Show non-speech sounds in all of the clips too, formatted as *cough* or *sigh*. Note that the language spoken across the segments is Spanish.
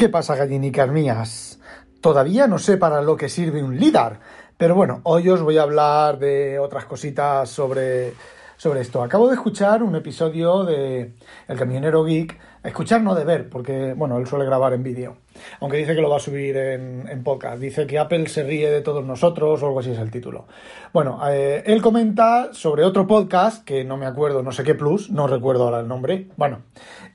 ¿Qué pasa, gallinicas mías? Todavía no sé para lo que sirve un LIDAR, pero bueno, hoy os voy a hablar de otras cositas sobre, sobre esto. Acabo de escuchar un episodio de El Camionero Geek, escuchar no de ver, porque bueno, él suele grabar en vídeo, aunque dice que lo va a subir en, podcast. Dice que Apple se ríe de todos nosotros o algo así es el título. Bueno, eh, él comenta sobre otro podcast, que no me acuerdo, no sé qué plus, no recuerdo ahora el nombre, bueno,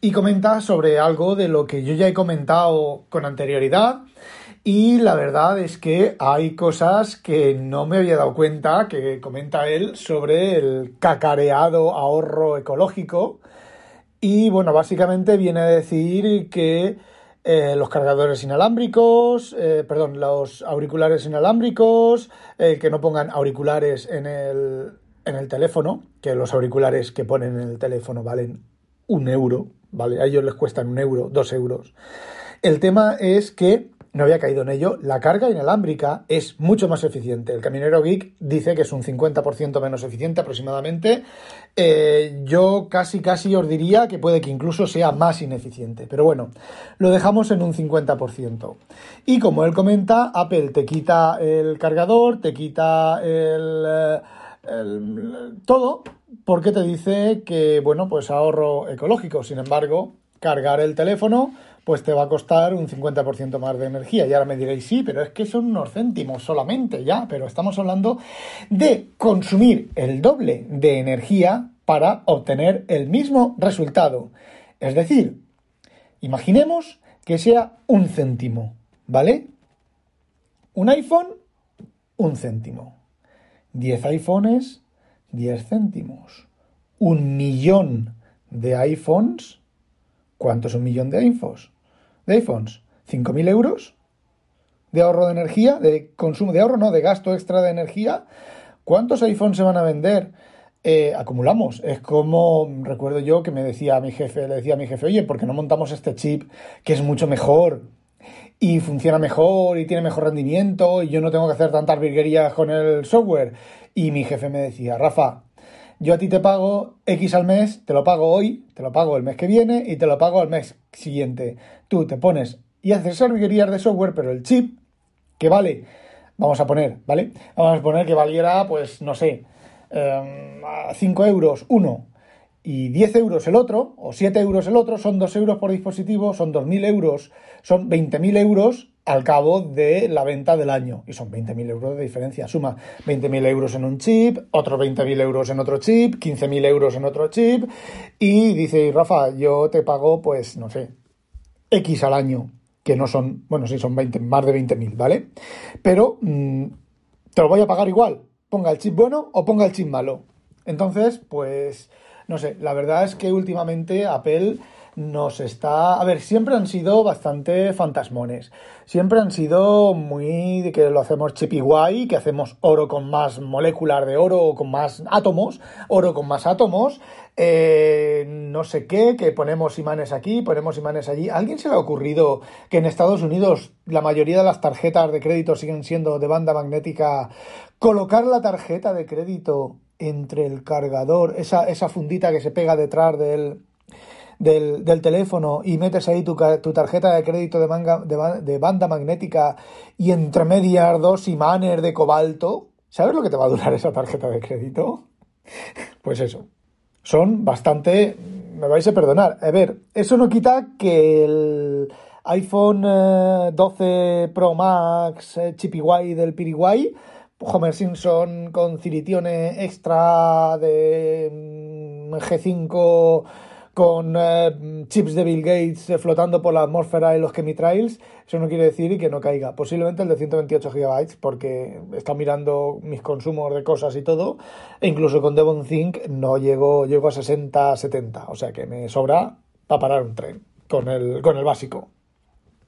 y comenta sobre algo de lo que yo ya he comentado con anterioridad. Y la verdad es que hay cosas que no me había dado cuenta que comenta él sobre el cacareado ahorro ecológico. Y bueno, básicamente viene a decir que eh, los cargadores inalámbricos, eh, perdón, los auriculares inalámbricos, eh, que no pongan auriculares en el, en el teléfono, que los auriculares que ponen en el teléfono valen un euro, ¿vale? A ellos les cuestan un euro, dos euros. El tema es que, no había caído en ello, la carga inalámbrica es mucho más eficiente. El camionero geek dice que es un 50% menos eficiente aproximadamente. Eh, yo casi, casi os diría que puede que incluso sea más ineficiente. Pero bueno, lo dejamos en un 50%. Y como él comenta, Apple te quita el cargador, te quita el... Eh, el, todo porque te dice que, bueno, pues ahorro ecológico. Sin embargo, cargar el teléfono, pues te va a costar un 50% más de energía. Y ahora me diréis, sí, pero es que son unos céntimos solamente, ya, pero estamos hablando de consumir el doble de energía para obtener el mismo resultado. Es decir, imaginemos que sea un céntimo, ¿vale? Un iPhone, un céntimo. 10 iPhones, 10 céntimos. Un millón de iPhones. ¿Cuánto es un millón de iPhones? De iPhones. ¿5.000 euros? ¿De ahorro de energía? ¿De consumo de ahorro? No, de gasto extra de energía. ¿Cuántos iPhones se van a vender? Eh, acumulamos. Es como recuerdo yo que me decía a mi jefe, le decía a mi jefe, oye, ¿por qué no montamos este chip que es mucho mejor y funciona mejor y tiene mejor rendimiento y yo no tengo que hacer tantas virguerías con el software? Y mi jefe me decía, Rafa, yo a ti te pago X al mes, te lo pago hoy, te lo pago el mes que viene y te lo pago al mes siguiente. Tú te pones y haces virguerías de software, pero el chip, que vale, vamos a poner, ¿vale? Vamos a poner que valiera, pues, no sé, 5 euros uno y 10 euros el otro, o 7 euros el otro, son 2 euros por dispositivo, son 2.000 euros, son 20.000 euros al cabo de la venta del año. Y son 20.000 euros de diferencia. Suma 20.000 euros en un chip, otros 20.000 euros en otro chip, 15.000 euros en otro chip. Y dice, Rafa, yo te pago, pues, no sé, X al año, que no son, bueno, sí, son 20, más de 20.000, ¿vale? Pero mmm, te lo voy a pagar igual ponga el chip bueno o ponga el chip malo. Entonces, pues, no sé, la verdad es que últimamente Apple nos está... A ver, siempre han sido bastante fantasmones. Siempre han sido muy de que lo hacemos chip y guay, que hacemos oro con más moléculas de oro con más átomos, oro con más átomos, eh, no sé qué, que ponemos imanes aquí, ponemos imanes allí. ¿A alguien se le ha ocurrido que en Estados Unidos la mayoría de las tarjetas de crédito siguen siendo de banda magnética? Colocar la tarjeta de crédito entre el cargador, esa, esa fundita que se pega detrás del, del, teléfono y metes ahí tu, tarjeta de crédito de, banda magnética y entre medias dos imanes de cobalto, ¿sabes lo que te va a durar esa tarjeta de crédito? Pues eso, son bastante, me vais a perdonar, a ver, eso no quita que el iPhone 12 eh, Pro Max eh, Guay del Piriguay Homer Simpson con ciritione extra de mm, G5 con eh, chips de Bill Gates eh, flotando por la atmósfera en los chemitrails, eso no quiere decir que no caiga. Posiblemente el de 128 GB, porque está mirando mis consumos de cosas y todo, e incluso con Devon Think no llego, llego a 60, 70, o sea que me sobra para parar un tren con el, con el básico.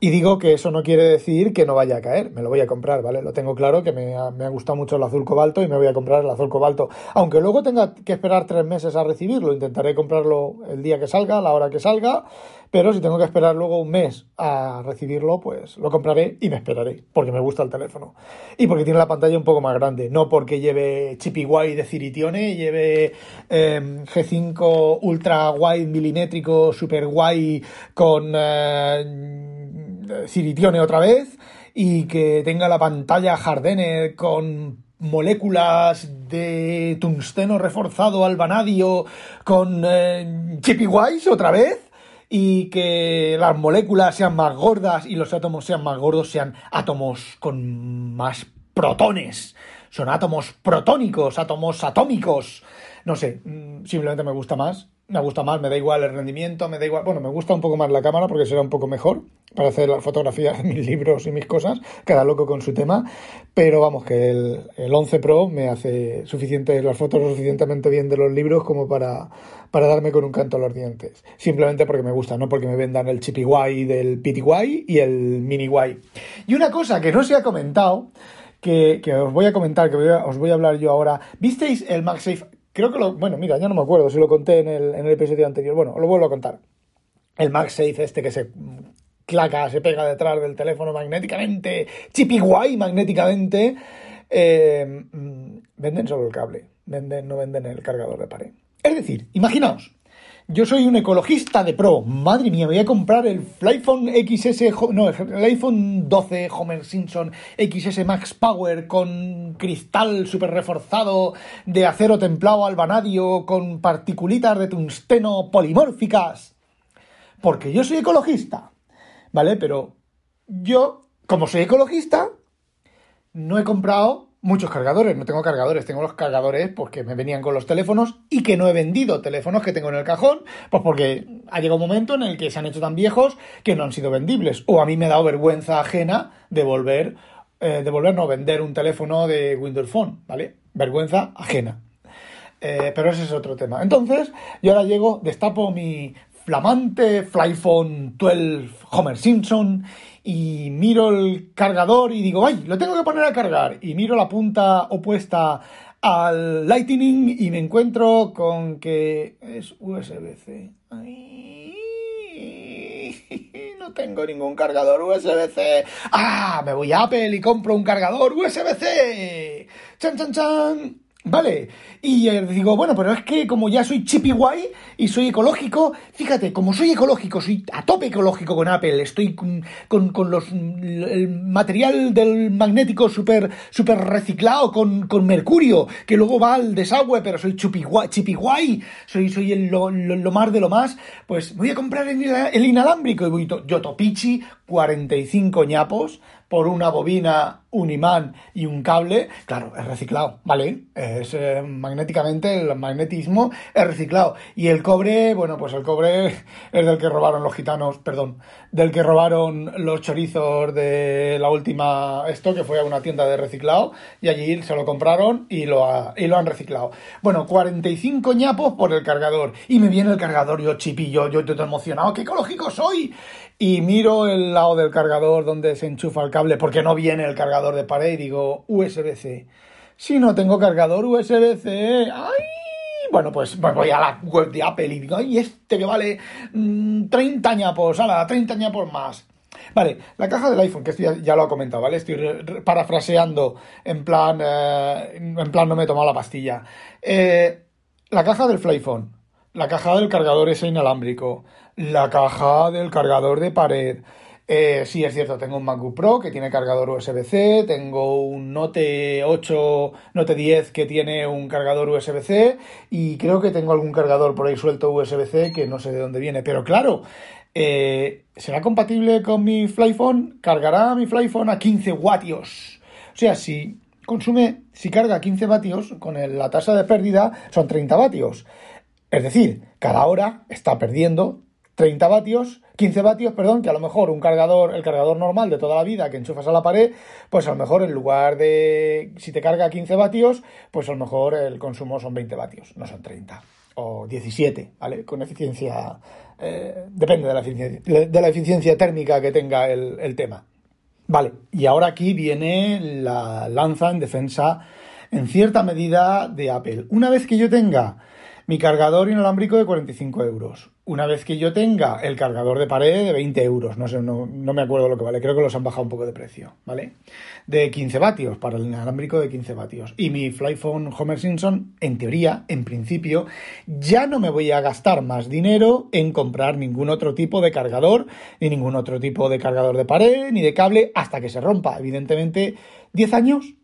Y digo que eso no quiere decir que no vaya a caer, me lo voy a comprar, ¿vale? Lo tengo claro que me ha, me ha, gustado mucho el azul cobalto y me voy a comprar el azul cobalto. Aunque luego tenga que esperar tres meses a recibirlo, intentaré comprarlo el día que salga, la hora que salga, pero si tengo que esperar luego un mes a recibirlo, pues lo compraré y me esperaré, porque me gusta el teléfono. Y porque tiene la pantalla un poco más grande, no porque lleve chip de Ciritione, lleve eh, G5 ultra guay milimétrico, super guay con... Eh, ciritione otra vez y que tenga la pantalla Hardener con moléculas de tungsteno reforzado al vanadio con eh, Wise otra vez y que las moléculas sean más gordas y los átomos sean más gordos, sean átomos con más protones. Son átomos protónicos, átomos atómicos. No sé, mm, simplemente me gusta más me gusta más, me da igual el rendimiento, me da igual, bueno, me gusta un poco más la cámara porque será un poco mejor para hacer las fotografías de mis libros y mis cosas, cada loco con su tema, pero vamos, que el, el 11 Pro me hace suficiente, las fotos suficientemente bien de los libros como para, para darme con un canto a los dientes, simplemente porque me gusta, no porque me vendan el chipi guay del guay y el mini guay. Y una cosa que no se ha comentado, que, os voy a comentar, que os voy a hablar yo ahora. ¿Visteis el MagSafe Creo que lo. Bueno, mira, ya no me acuerdo si lo conté en el, el episodio anterior. Bueno, lo vuelvo a contar. El MagSafe, este que se claca, se pega detrás del teléfono magnéticamente, chipi guay magnéticamente. Eh, mm, venden solo el cable, venden, no venden el cargador de pared. Es decir, imaginaos, yo soy un ecologista de pro. Madre mía, voy a comprar el iPhone XS, no, el iPhone 12 Homer Simpson XS Max Power con cristal super reforzado de acero templado al vanadio con particulitas de tungsteno polimórficas. Porque yo soy ecologista. ¿Vale? Pero yo, como soy ecologista, no he comprado muchos cargadores. No tengo cargadores, tengo los cargadores porque me venían con los teléfonos y que no he vendido teléfonos que tengo en el cajón, pues porque ha llegado un momento en el que se han hecho tan viejos que no han sido vendibles. O a mí me ha dado vergüenza ajena de volver, eh, de volver no vender un teléfono de Windows Phone, ¿vale? Vergüenza ajena. Eh, pero ese es otro tema. Entonces, yo ahora llego, destapo mi flamante Flyphone 12 Homer Simpson y miro el cargador y digo, ¡ay! Lo tengo que poner a cargar. Y miro la punta opuesta al Lightning y me encuentro con que es USB-C. No tengo ningún cargador USB-C. ¡Ah! Me voy a Apple y compro un cargador USB-C. ¡Chan, chan, chan! Vale, y eh, digo, bueno, pero es que como ya soy chippy guay y soy ecológico, fíjate, como soy ecológico, soy a tope ecológico con Apple, estoy con, con, los, el material del magnético súper super reciclado con, con, mercurio, que luego va al desagüe, pero soy chippy guay, soy, soy el, lo, lo, más de lo más, pues voy a comprar el, el inalámbrico y voy yo topichi, 45 ñapos, por una bobina, un imán y un cable, claro, es reciclado, ¿vale? Es eh, magnéticamente, el magnetismo es reciclado. Y el cobre, bueno, pues el cobre *laughs* es del que robaron los gitanos, perdón, del que robaron los chorizos de la última, esto que fue a una tienda de reciclado, y allí se lo compraron y lo, y lo han reciclado. Bueno, 45 ñapos por el cargador. Y me viene el cargador, yo chipillo, yo estoy emocionado, ¡qué ecológico soy! Y miro el lado del cargador donde se enchufa el cable porque no viene el cargador de pared y digo USB-C. Si no tengo cargador USB-C, ¡ay! Bueno, pues, voy a la web de Apple y digo, ¡ay, este que vale 30 mm, ñapos! ¡Hala, 30 ñapos más! Vale, la caja del iPhone, que esto ya, lo he comentado, ¿vale? Estoy parafraseando en plan, eh, en plan no me he tomado la pastilla. Eh, la caja del Flyphone, la caja del cargador ese inalámbrico, la caja del cargador de pared. Eh, sí, es cierto, tengo un MacBook Pro que tiene cargador USB-C, tengo un Note 8, Note 10 que tiene un cargador USB-C y creo que tengo algún cargador por ahí suelto USB-C que no sé de dónde viene. Pero claro, eh, ¿será compatible con mi Flyphone? ¿Cargará mi Flyphone a 15 vatios? O sea, si consume, si carga 15 vatios, con la tasa de pérdida son 30 vatios. Es decir, cada hora está perdiendo 30 vatios, 15 vatios, perdón, que a lo mejor un cargador, el cargador normal de toda la vida que enchufas a la pared, pues a lo mejor en lugar de, si te carga 15 vatios, pues a lo mejor el consumo son 20 vatios, no son 30 o 17, ¿vale? Con eficiencia, eh, depende de la eficiencia, de la eficiencia térmica que tenga el, el tema. Vale, y ahora aquí viene la lanza en defensa en cierta medida de Apple. Una vez que yo tenga mi cargador inalámbrico de 45 euros, una vez que yo tenga el cargador de pared de 20 euros, no sé, no, me acuerdo lo que vale, creo que los han bajado un poco de precio, ¿vale? De 15 vatios, para el inalámbrico de 15 vatios. Y mi Flyphone Homer Simpson, en teoría, en principio, ya no me voy a gastar más dinero en comprar ningún otro tipo de cargador, ni ningún otro tipo de cargador de pared, ni de cable, hasta que se rompa. Evidentemente, 10 años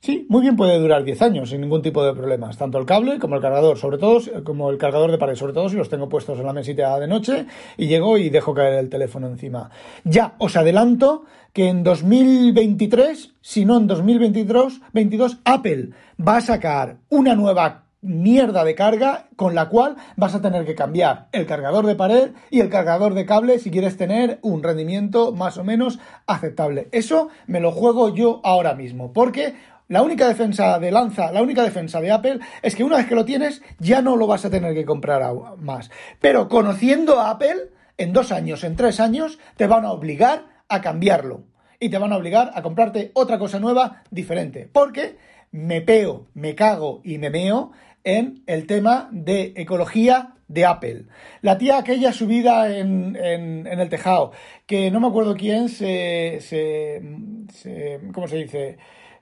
Sí, muy bien puede durar 10 años sin ningún tipo de problemas, tanto el cable como el cargador, sobre todo como el cargador de pared, sobre todo si los tengo puestos en la mesita de noche y llego y dejo caer el teléfono encima. Ya os adelanto que en 2023, si no en 2022, 22, Apple va a sacar una nueva mierda de carga con la cual vas a tener que cambiar el cargador de pared y el cargador de cable si quieres tener un rendimiento más o menos aceptable. Eso me lo juego yo ahora mismo, porque la única defensa de Lanza, la única defensa de Apple es que una vez que lo tienes ya no lo vas a tener que comprar más. Pero conociendo a Apple, en dos años, en tres años, te van a obligar a cambiarlo. Y te van a obligar a comprarte otra cosa nueva diferente. Porque me peo, me cago y me meo en el tema de ecología de Apple. La tía aquella subida en, en, el tejado, que no me acuerdo quién se, se, se ¿cómo se dice?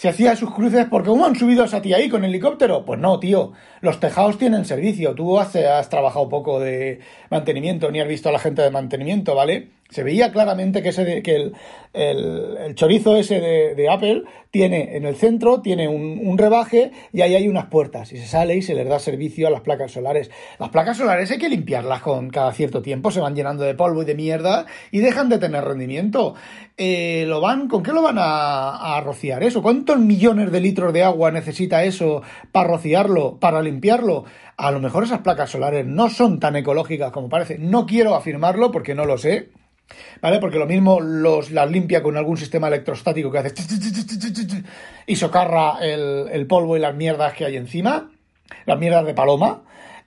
Se hacía sus cruces porque ¿cómo han subido a tía ahí con helicóptero? Pues no, tío. Los tejados tienen servicio. Tú has trabajado poco de mantenimiento, ni has visto a la gente de mantenimiento, ¿vale? Se veía claramente que, ese que el, el, chorizo ese de, Apple tiene en el centro, tiene un, rebaje y ahí hay unas puertas y se sale y se les da servicio a las placas solares. Las placas solares hay que limpiarlas con cada cierto tiempo, se van llenando de polvo y de mierda y dejan de tener rendimiento. Eh, ¿lo van, ¿Con qué lo van a, a rociar eso? ¿Cuántos millones de litros de agua necesita eso para rociarlo, para limpiarlo? A lo mejor esas placas solares no son tan ecológicas como parece. No quiero afirmarlo porque no lo sé ¿Vale? Porque lo mismo los, las limpia con algún sistema electrostático que hace y socarra el, el polvo y las mierdas que hay encima, las mierdas de paloma.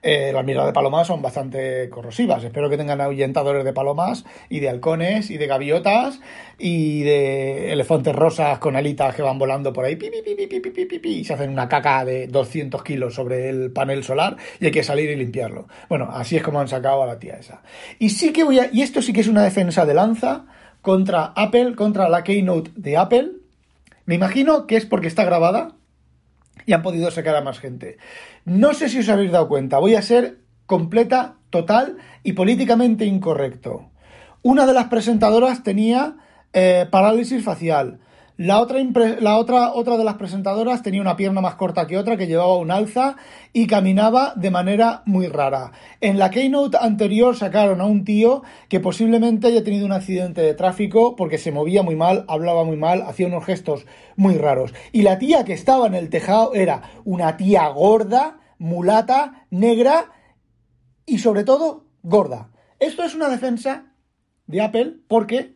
Eh, las mierdas de palomas son bastante corrosivas. Espero que tengan ahuyentadores de palomas y de halcones y de gaviotas y de elefantes rosas con alitas que van volando por ahí y se hacen una caca de 200 kilos sobre el panel solar y hay que salir y limpiarlo. Bueno, así es como han sacado a la tía esa. Y sí que voy a, y esto sí que es una defensa de lanza contra Apple, contra la Keynote de Apple. Me imagino que es porque está grabada, y han podido sacar a más gente. No sé si os habéis dado cuenta, voy a ser completa, total y políticamente incorrecto. Una de las presentadoras tenía eh, parálisis facial. La otra, la otra, otra de las presentadoras tenía una pierna más corta que otra, que llevaba un alza y caminaba de manera muy rara. En la keynote anterior sacaron a un tío que posiblemente haya tenido un accidente de tráfico porque se movía muy mal, hablaba muy mal, hacía unos gestos muy raros. Y la tía que estaba en el tejado era una tía gorda, mulata, negra y sobre todo gorda. Esto es una defensa de Apple porque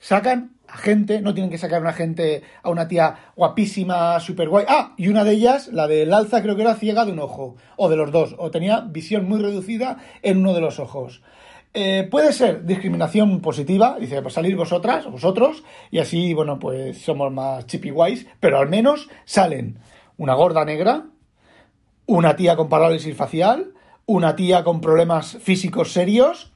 sacan a gente, no tienen que sacar a una gente, a una tía guapísima, super guay. Ah, y una de ellas, la del alza, creo que era ciega de un ojo, o de los dos, o tenía visión muy reducida en uno de los ojos. Eh, puede ser discriminación positiva, dice, pues salir vosotras, vosotros, y así, bueno, pues somos más chippy guays, pero al menos salen una gorda negra, una tía con parálisis facial, una tía con problemas físicos serios,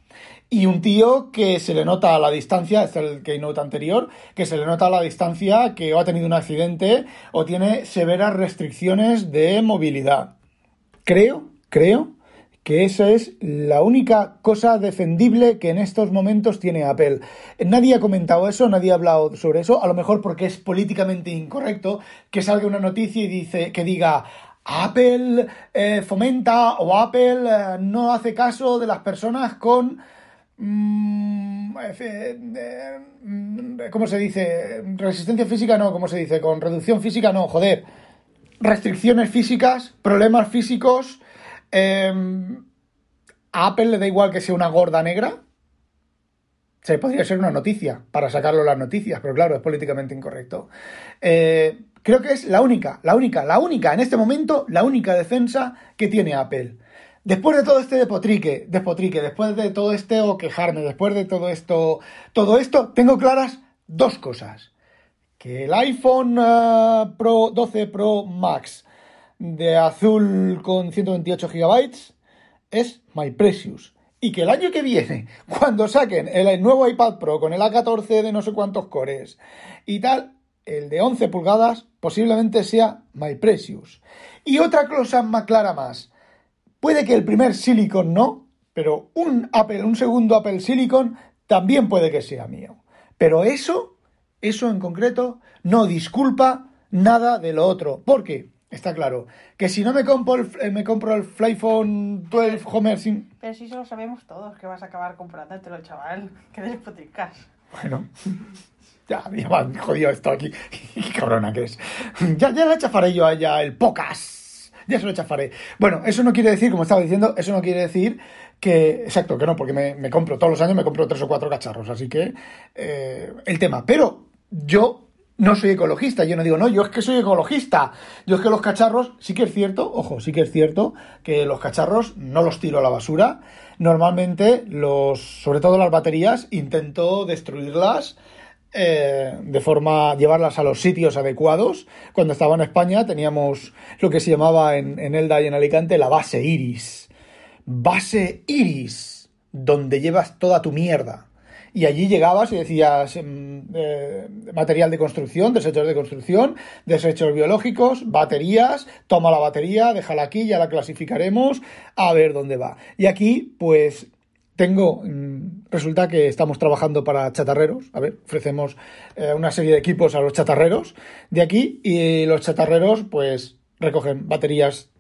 y un tío que se le nota a la distancia, es el keynote anterior, que se le nota a la distancia que ha tenido un accidente o tiene severas restricciones de movilidad. Creo, creo que esa es la única cosa defendible que en estos momentos tiene Apple. Nadie ha comentado eso, nadie ha hablado sobre eso, a lo mejor porque es políticamente incorrecto que salga una noticia y dice que diga Apple eh, fomenta o Apple eh, no hace caso de las personas con ¿Cómo se dice? Resistencia física no, ¿cómo se dice? Con reducción física no, joder. Restricciones físicas, problemas físicos. Em, a Apple le da igual que sea una gorda negra. Se podría ser una noticia para sacarlo las noticias, pero claro, es políticamente incorrecto. Eh, creo que es la única, la única, la única, en este momento, la única defensa que tiene Apple. Después de todo este despotrique, despotrique, después de todo este o quejarme, después de todo esto, todo esto, tengo claras dos cosas. Que el iPhone eh, Pro 12 Pro Max de azul con 128 GB es My Precious. y que el año que viene, *laughs* cuando saquen el nuevo iPad Pro con el A14 de no sé cuántos cores y tal, el de 11 pulgadas posiblemente sea My Precious. Y otra cosa más clara más. Puede que el primer Silicon no, pero un Apple, un segundo Apple Silicon también puede que sea mío. Pero eso, eso en concreto, no disculpa nada de lo otro. ¿Por qué? Está claro. Que si no me compro el, eh, me compro el Flyphone 12 Homer sin... Pero si eso lo sabemos todos, que vas a acabar comprándotelo, chaval. *laughs* Que despotricas. Bueno, *laughs* ya, me han jodido esto aquí. *laughs* Qué cabrona que es. Ya, ya le chafaré yo a ella el pocas. *laughs* Ya se lo chafaré. Bueno, eso no quiere decir, como estaba diciendo, eso no quiere decir que. Exacto, que no, porque me, me compro todos los años, me compro tres o cuatro cacharros. Así que. eh, el tema. Pero yo no soy ecologista. Yo no digo, no, yo es que soy ecologista. Yo es que los cacharros, sí que es cierto, ojo, sí que es cierto que los cacharros no los tiro a la basura. Normalmente, los, sobre todo las baterías, intento destruirlas eh, de forma llevarlas a los sitios adecuados. Cuando estaba en España teníamos lo que se llamaba en, en Elda y en Alicante la base iris. Base iris, donde llevas toda tu mierda. Y allí llegabas y decías mm, eh, material de construcción, desechos de construcción, desechos biológicos, baterías, toma la batería, déjala aquí, ya la clasificaremos, a ver dónde va. Y aquí, pues, tengo, mm, resulta que estamos trabajando para chatarreros, a ver, ofrecemos eh, una serie de equipos a los chatarreros de aquí y los chatarreros, pues, recogen baterías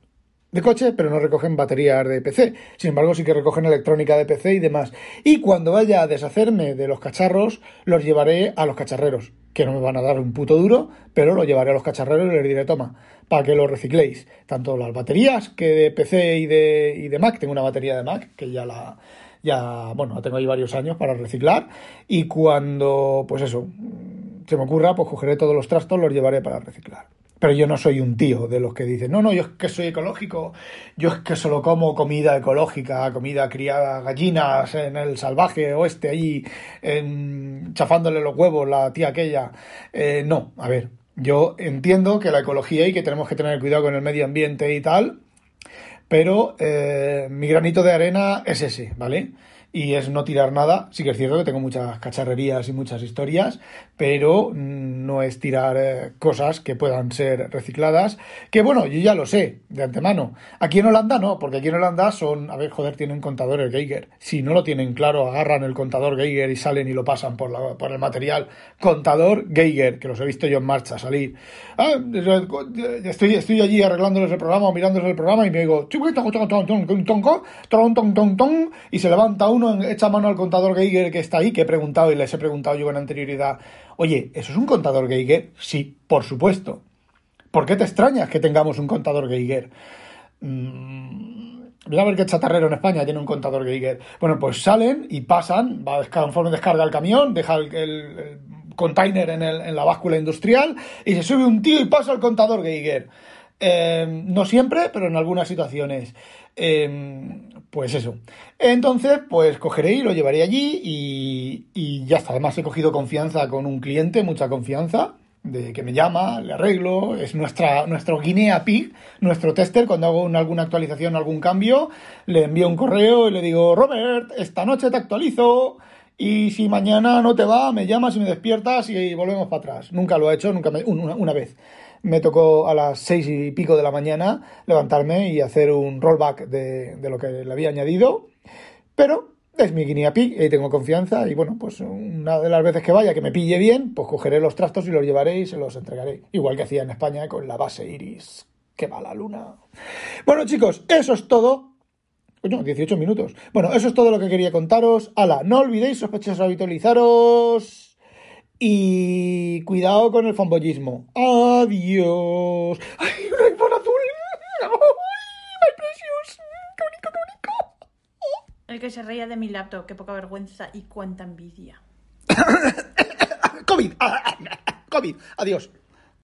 de coche, pero no recogen baterías de PC. Sin embargo, sí que recogen electrónica de PC y demás. Y cuando vaya a deshacerme de los cacharros, los llevaré a los cacharreros, que no me van a dar un puto duro, pero lo llevaré a los cacharreros y les diré, toma, para que lo recicléis. Tanto las baterías que de PC y de, y de Mac, tengo una batería de Mac, que ya la, ya, bueno, tengo ahí varios años para reciclar. Y cuando, pues eso, se me ocurra, pues cogeré todos los trastos, los llevaré para reciclar. Pero yo no soy un tío de los que dicen, no, no, yo es que soy ecológico, yo es que solo como comida ecológica, comida criada, gallinas en el salvaje oeste, ahí en- chafándole los huevos la tía aquella. Eh, no, a ver, yo entiendo que la ecología y que tenemos que tener cuidado con el medio ambiente y tal, pero eh, mi granito de arena es ese, ¿vale? Y es no tirar nada. Sí que es cierto que tengo muchas cacharrerías y muchas historias, pero no es tirar eh, cosas que puedan ser recicladas. Que bueno, yo ya lo sé de antemano. Aquí en Holanda no, porque aquí en Holanda son, a ver, joder, tienen contadores Geiger. Si no lo tienen claro, agarran el contador Geiger y salen y lo pasan por, la, por el material. Contador Geiger, que los he visto yo en marcha salir. Ah, estoy, estoy allí arreglándoles el programa o mirándoles el programa y me digo, y se levanta uno, echa mano al contador Geiger que está ahí, que he preguntado y les he preguntado yo con anterioridad, oye, ¿eso es un contador Geiger? Sí, por supuesto. ¿Por qué te extrañas que tengamos un contador Geiger? Mm, Mira a ver qué chatarrero en España tiene un contador Geiger. Bueno, pues salen y pasan, va, conforme descarga el camión, deja el, container en, la báscula industrial y se sube un tío y pasa el contador Geiger. Eh, no siempre, pero en algunas situaciones. Eh, pues eso. Entonces, pues cogeré y lo llevaré allí y, ya está. Además, he cogido confianza con un cliente, mucha confianza de que me llama, le arreglo, es nuestra, nuestro Guinea Pig, nuestro tester, cuando hago una, alguna actualización, algún cambio, le envío un correo y le digo, Robert, esta noche te actualizo y si mañana no te va, me llamas y me despiertas y volvemos para atrás. Nunca lo he hecho, nunca me, una, una vez. Me tocó a las seis y pico de la mañana levantarme y hacer un rollback de, lo que le había añadido, pero es mi guinea pig y tengo confianza y bueno, pues una de las veces que vaya que me pille bien, pues cogeré los trastos y los llevaré y se los entregaré. Igual que hacía en España con la base iris. Que va la luna. Bueno chicos, eso es todo. Coño, 18 minutos. Bueno, eso es todo lo que quería contaros. Ala, no olvidéis sospechosos habitualizaros. Y cuidado con el fanboyismo. Adiós. ¡Ay, un iPhone azul! ¡Ay, my precious! ¡Qué bonito, qué bonito! El que se reía de mi laptop, qué poca vergüenza y cuánta envidia. *coughs* COVID. *coughs* COVID. Adiós.